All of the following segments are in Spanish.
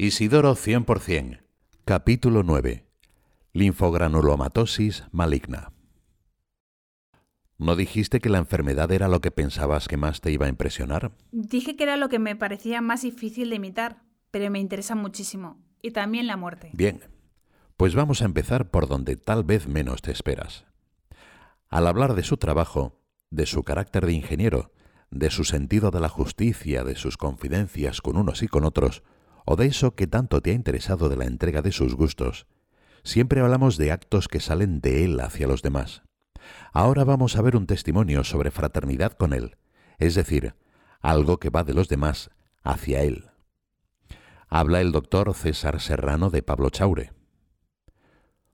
Isidoro 100%. Capítulo 9. Linfogranulomatosis maligna. ¿No dijiste que la enfermedad era lo que pensabas que más te iba a impresionar? Dije que era lo que me parecía más difícil de imitar, pero me interesa muchísimo. Y también la muerte. Bien, pues vamos a empezar por donde tal vez menos te esperas. Al hablar de su trabajo, de su carácter de ingeniero, de su sentido de la justicia, de sus confidencias con unos y con otros, o de eso que tanto te ha interesado de la entrega de sus gustos, siempre hablamos de actos que salen de él hacia los demás. Ahora vamos a ver un testimonio sobre fraternidad con él, es decir, algo que va de los demás hacia él. Habla el doctor César Serrano de Pablo Chaure.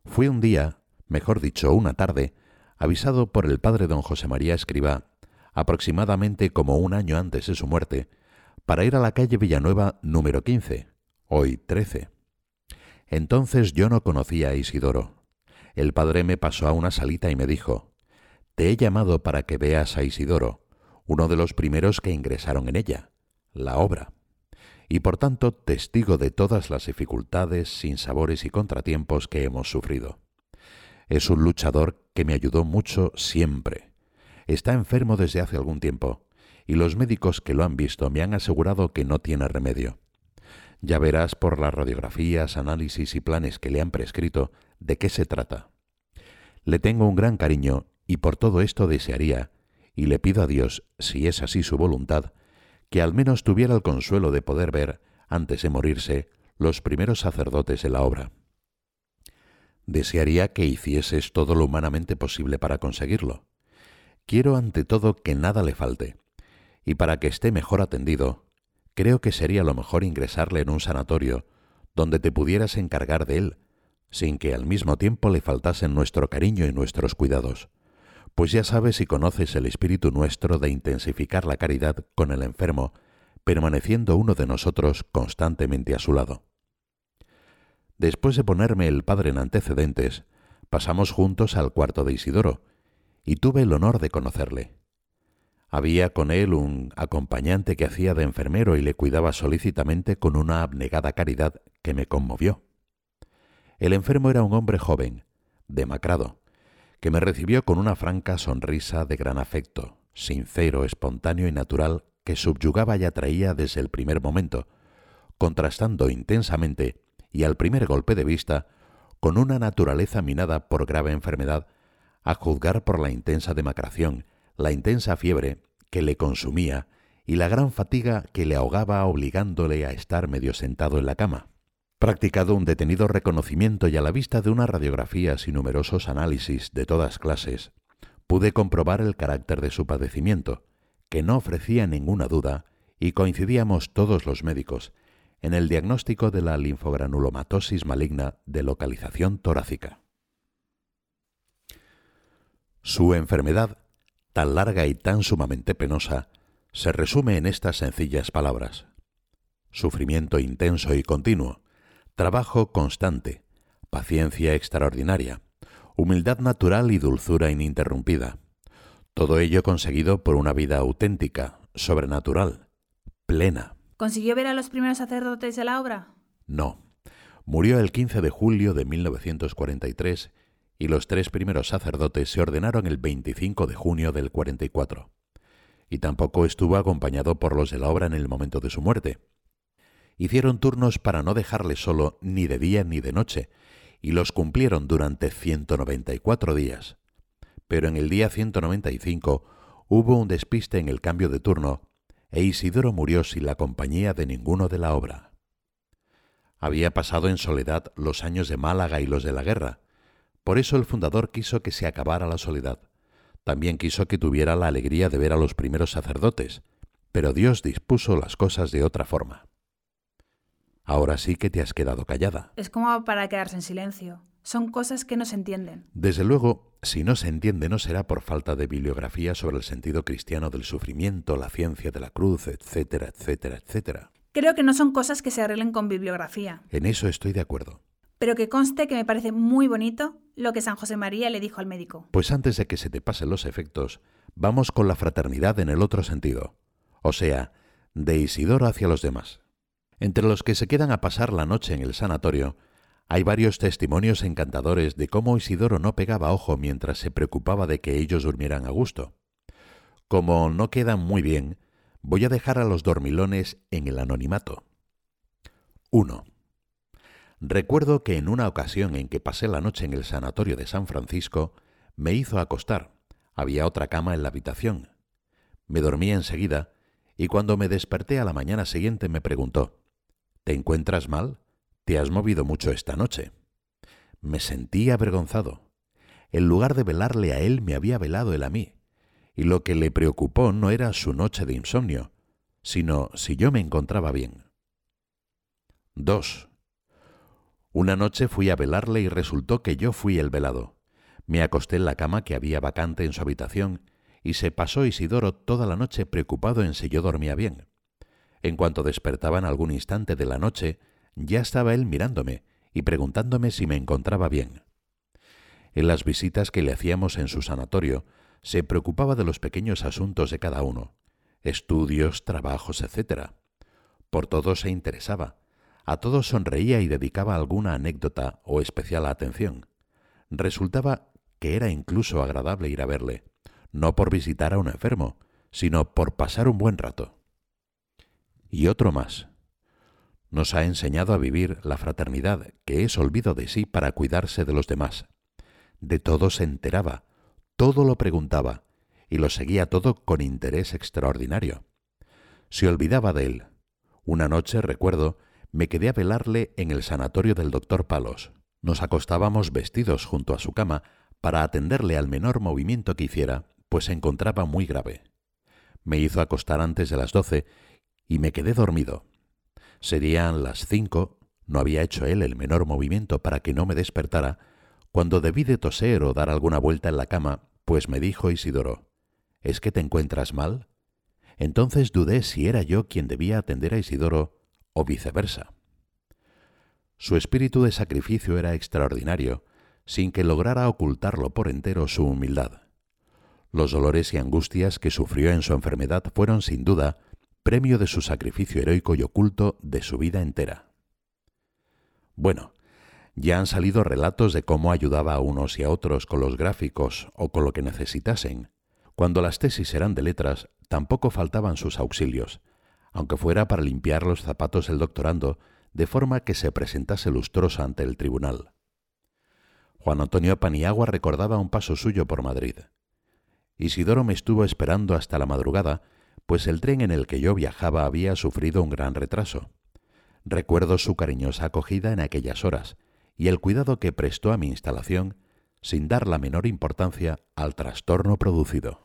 Fui un día, mejor dicho, una tarde, avisado por el padre don José María Escribá, aproximadamente como un año antes de su muerte, para ir a la calle Villanueva número 15, hoy 13. Entonces yo no conocía a Isidoro. El padre me pasó a una salita y me dijo, Te he llamado para que veas a Isidoro, uno de los primeros que ingresaron en ella, la obra, y por tanto testigo de todas las dificultades, sinsabores y contratiempos que hemos sufrido. Es un luchador que me ayudó mucho siempre. Está enfermo desde hace algún tiempo, y los médicos que lo han visto me han asegurado que no tiene remedio. Ya verás por las radiografías, análisis y planes que le han prescrito de qué se trata. Le tengo un gran cariño y por todo esto desearía, y le pido a Dios, si es así su voluntad, que al menos tuviera el consuelo de poder ver, antes de morirse, los primeros sacerdotes de la obra. Desearía que hicieses todo lo humanamente posible para conseguirlo. Quiero ante todo que nada le falte, y para que esté mejor atendido, creo que sería lo mejor ingresarle en un sanatorio donde te pudieras encargar de él, sin que al mismo tiempo le faltasen nuestro cariño y nuestros cuidados, pues ya sabes y conoces el espíritu nuestro de intensificar la caridad con el enfermo, permaneciendo uno de nosotros constantemente a su lado. Después de ponerme el padre en antecedentes, pasamos juntos al cuarto de Isidoro, y tuve el honor de conocerle. Había con él un acompañante que hacía de enfermero y le cuidaba solícitamente con una abnegada caridad que me conmovió. El enfermo era un hombre joven, demacrado, que me recibió con una franca sonrisa de gran afecto, sincero, espontáneo y natural que subyugaba y atraía desde el primer momento, contrastando intensamente y al primer golpe de vista con una naturaleza minada por grave enfermedad, a juzgar por la intensa demacración la intensa fiebre que le consumía y la gran fatiga que le ahogaba obligándole a estar medio sentado en la cama. Practicado un detenido reconocimiento y a la vista de unas radiografías y numerosos análisis de todas clases, pude comprobar el carácter de su padecimiento, que no ofrecía ninguna duda, y coincidíamos todos los médicos en el diagnóstico de la linfogranulomatosis maligna de localización torácica. Su enfermedad tan larga y tan sumamente penosa, se resume en estas sencillas palabras. Sufrimiento intenso y continuo, trabajo constante, paciencia extraordinaria, humildad natural y dulzura ininterrumpida. Todo ello conseguido por una vida auténtica, sobrenatural, plena. ¿Consiguió ver a los primeros sacerdotes de la obra? No. Murió el 15 de julio de 1943 y los tres primeros sacerdotes se ordenaron el 25 de junio del 44. Y tampoco estuvo acompañado por los de la obra en el momento de su muerte. Hicieron turnos para no dejarle solo ni de día ni de noche, y los cumplieron durante 194 días. Pero en el día 195 hubo un despiste en el cambio de turno, e Isidoro murió sin la compañía de ninguno de la obra. Había pasado en soledad los años de Málaga y los de la guerra, por eso el fundador quiso que se acabara la soledad. También quiso que tuviera la alegría de ver a los primeros sacerdotes, pero Dios dispuso las cosas de otra forma. Ahora sí que te has quedado callada. Es como para quedarse en silencio. Son cosas que no se entienden. Desde luego, si no se entiende no será por falta de bibliografía sobre el sentido cristiano del sufrimiento, la ciencia de la cruz, etcétera, etcétera, etcétera. Creo que no son cosas que se arreglen con bibliografía. En eso estoy de acuerdo pero que conste que me parece muy bonito lo que San José María le dijo al médico. Pues antes de que se te pasen los efectos, vamos con la fraternidad en el otro sentido, o sea, de Isidoro hacia los demás. Entre los que se quedan a pasar la noche en el sanatorio, hay varios testimonios encantadores de cómo Isidoro no pegaba ojo mientras se preocupaba de que ellos durmieran a gusto. Como no quedan muy bien, voy a dejar a los dormilones en el anonimato. 1. Recuerdo que en una ocasión en que pasé la noche en el sanatorio de San Francisco, me hizo acostar. Había otra cama en la habitación. Me dormí enseguida y cuando me desperté a la mañana siguiente me preguntó, ¿Te encuentras mal? ¿Te has movido mucho esta noche? Me sentí avergonzado. En lugar de velarle a él, me había velado él a mí. Y lo que le preocupó no era su noche de insomnio, sino si yo me encontraba bien. 2. Una noche fui a velarle y resultó que yo fui el velado. Me acosté en la cama que había vacante en su habitación y se pasó Isidoro toda la noche preocupado en si yo dormía bien. En cuanto despertaba en algún instante de la noche, ya estaba él mirándome y preguntándome si me encontraba bien. En las visitas que le hacíamos en su sanatorio, se preocupaba de los pequeños asuntos de cada uno, estudios, trabajos, etc. Por todo se interesaba, a todos sonreía y dedicaba alguna anécdota o especial atención. Resultaba que era incluso agradable ir a verle, no por visitar a un enfermo, sino por pasar un buen rato. Y otro más. Nos ha enseñado a vivir la fraternidad, que es olvido de sí para cuidarse de los demás. De todo se enteraba, todo lo preguntaba, y lo seguía todo con interés extraordinario. Se olvidaba de él. Una noche, recuerdo, me quedé a velarle en el sanatorio del doctor Palos. Nos acostábamos vestidos junto a su cama para atenderle al menor movimiento que hiciera, pues se encontraba muy grave. Me hizo acostar antes de las doce y me quedé dormido. Serían las cinco, no había hecho él el menor movimiento para que no me despertara, cuando debí de toser o dar alguna vuelta en la cama, pues me dijo Isidoro, ¿es que te encuentras mal? Entonces dudé si era yo quien debía atender a Isidoro o viceversa. Su espíritu de sacrificio era extraordinario, sin que lograra ocultarlo por entero su humildad. Los dolores y angustias que sufrió en su enfermedad fueron sin duda premio de su sacrificio heroico y oculto de su vida entera. Bueno, ya han salido relatos de cómo ayudaba a unos y a otros con los gráficos o con lo que necesitasen. Cuando las tesis eran de letras, tampoco faltaban sus auxilios, aunque fuera para limpiar los zapatos del doctorando, de forma que se presentase lustroso ante el tribunal. Juan Antonio Paniagua recordaba un paso suyo por Madrid. Isidoro me estuvo esperando hasta la madrugada, pues el tren en el que yo viajaba había sufrido un gran retraso. Recuerdo su cariñosa acogida en aquellas horas y el cuidado que prestó a mi instalación sin dar la menor importancia al trastorno producido.